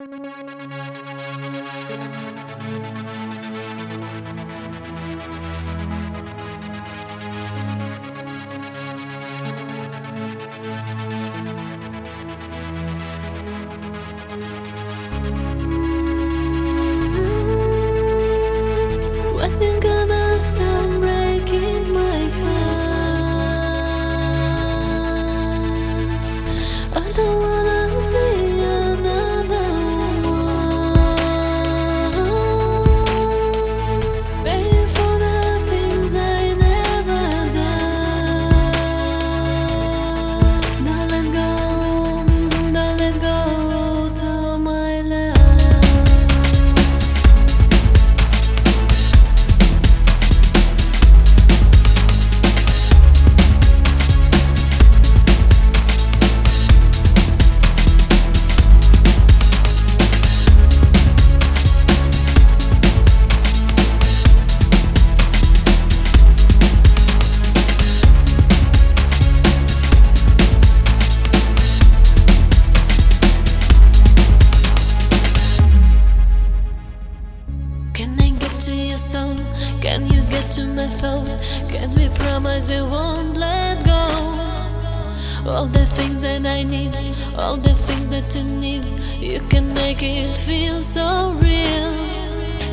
Thank you. To my flow? Can we promise we won't let go? All the things that I need, all the things that you need, you can make it feel so real.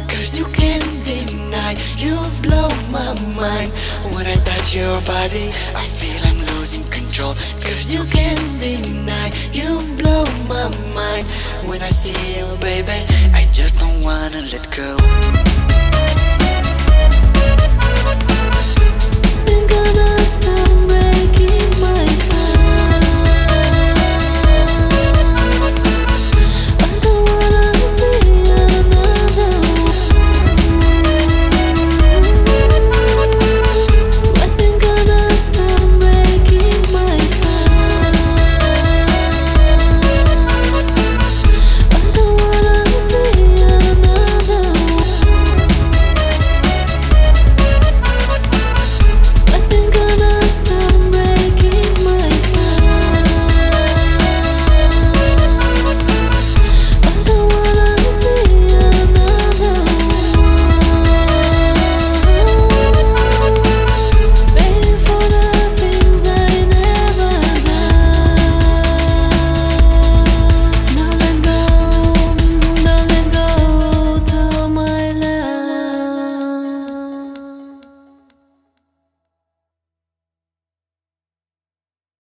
Cause you can't deny You've blown my mind When I touch your body I feel I'm losing control Cause you can't deny You blow my mind When I see you baby I just don't wanna let go